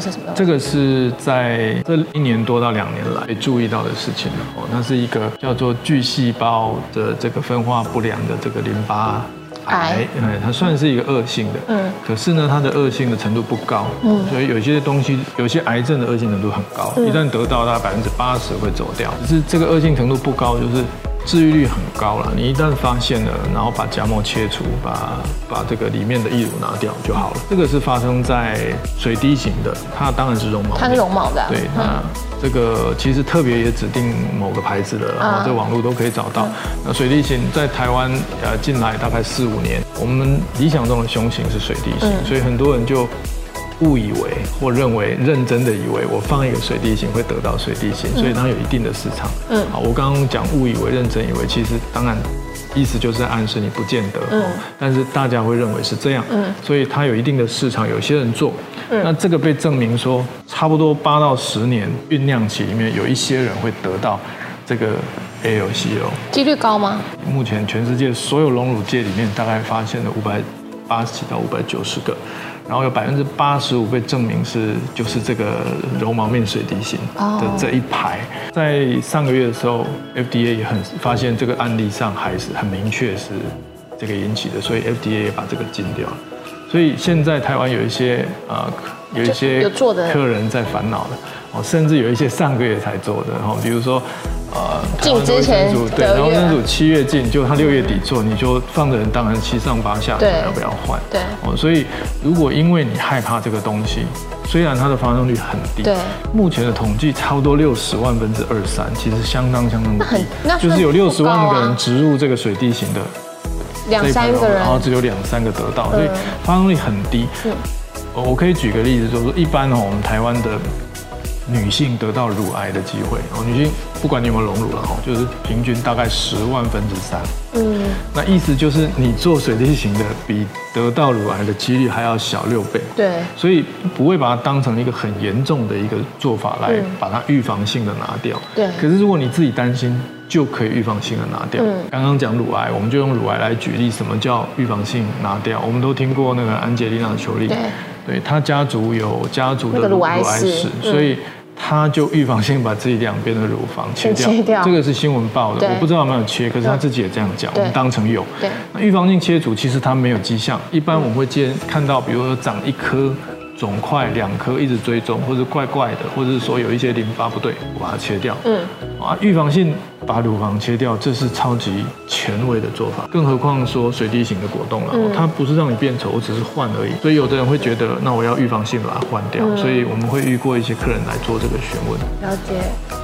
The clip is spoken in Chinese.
是什么？这个是在这一年多到两年来注意到的事情。哦，那是一个叫做巨细胞的这个分化不良的这个淋巴癌，哎，它算是一个恶性的，嗯，可是呢，它的恶性的程度不高，嗯，所以有些东西，有些癌症的恶性程度很高，一旦得到，大概百分之八十会走掉，只是这个恶性程度不高，就是。治愈率很高了，你一旦发现了，然后把荚膜切除，把把这个里面的异乳拿掉就好了。这个是发生在水滴型的，它当然是绒毛，它是绒毛的。对，那这个其实特别也指定某个牌子的，然后在网络都可以找到。那水滴型在台湾呃进来大概四五年，我们理想中的胸型是水滴型，所以很多人就。误以为或认为认真的以为我放一个水滴型会得到水滴型，所以它有一定的市场。嗯，好，我刚刚讲误以为认真以为，其实当然意思就是在暗示你不见得。嗯，但是大家会认为是这样。嗯，所以它有一定的市场，有些人做。嗯，那这个被证明说，差不多八到十年酝酿期里面，有一些人会得到这个 ALCO 几率高吗？目前全世界所有隆乳界里面，大概发现了五百八十几到五百九十个。然后有百分之八十五被证明是就是这个绒毛面水滴型的这一排，在上个月的时候，FDA 也很发现这个案例上还是很明确是这个引起的，所以 FDA 也把这个禁掉了。所以现在台湾有一些呃有一些客人在烦恼的哦，甚至有一些上个月才做的，然后比如说。呃，进之前对，然后那组七月进，就他六月底做，你就放着人，当然七上八下，要不要换？对，哦，所以如果因为你害怕这个东西，虽然它的发生率很低，对，目前的统计差不多六十万分之二三，其实相当相当低，就是有六十万个人植入这个水滴型的两三个人，然后只有两三个得到，所以发生率很低。嗯，我可以举个例子，就是说一般哦，我们台湾的。女性得到乳癌的机会哦，女性不管你有没有隆乳了哈，就是平均大概十万分之三。嗯，那意思就是你做水滴型的，比得到乳癌的几率还要小六倍。对，所以不会把它当成一个很严重的一个做法来把它预防性的拿掉。对，可是如果你自己担心，就可以预防性的拿掉。刚刚讲乳癌，我们就用乳癌来举例，什么叫预防性拿掉？我们都听过那个安吉丽娜·裘丽，对，他家族有家族的乳癌史，所以。他就预防性把自己两边的乳房切掉，这个是新闻报的，我不知道有没有切，可是他自己也这样讲，我们当成有。那预防性切除其实他没有迹象，一般我们会见看到，比如说长一颗。肿块两颗一直追踪，或者怪怪的，或者是说有一些淋巴不对，我把它切掉。嗯，啊，预防性把乳房切掉，这是超级前卫的做法。更何况说水滴型的果冻了，它不是让你变丑，我只是换而已。所以有的人会觉得，那我要预防性把它换掉。所以我们会遇过一些客人来做这个询问。了解。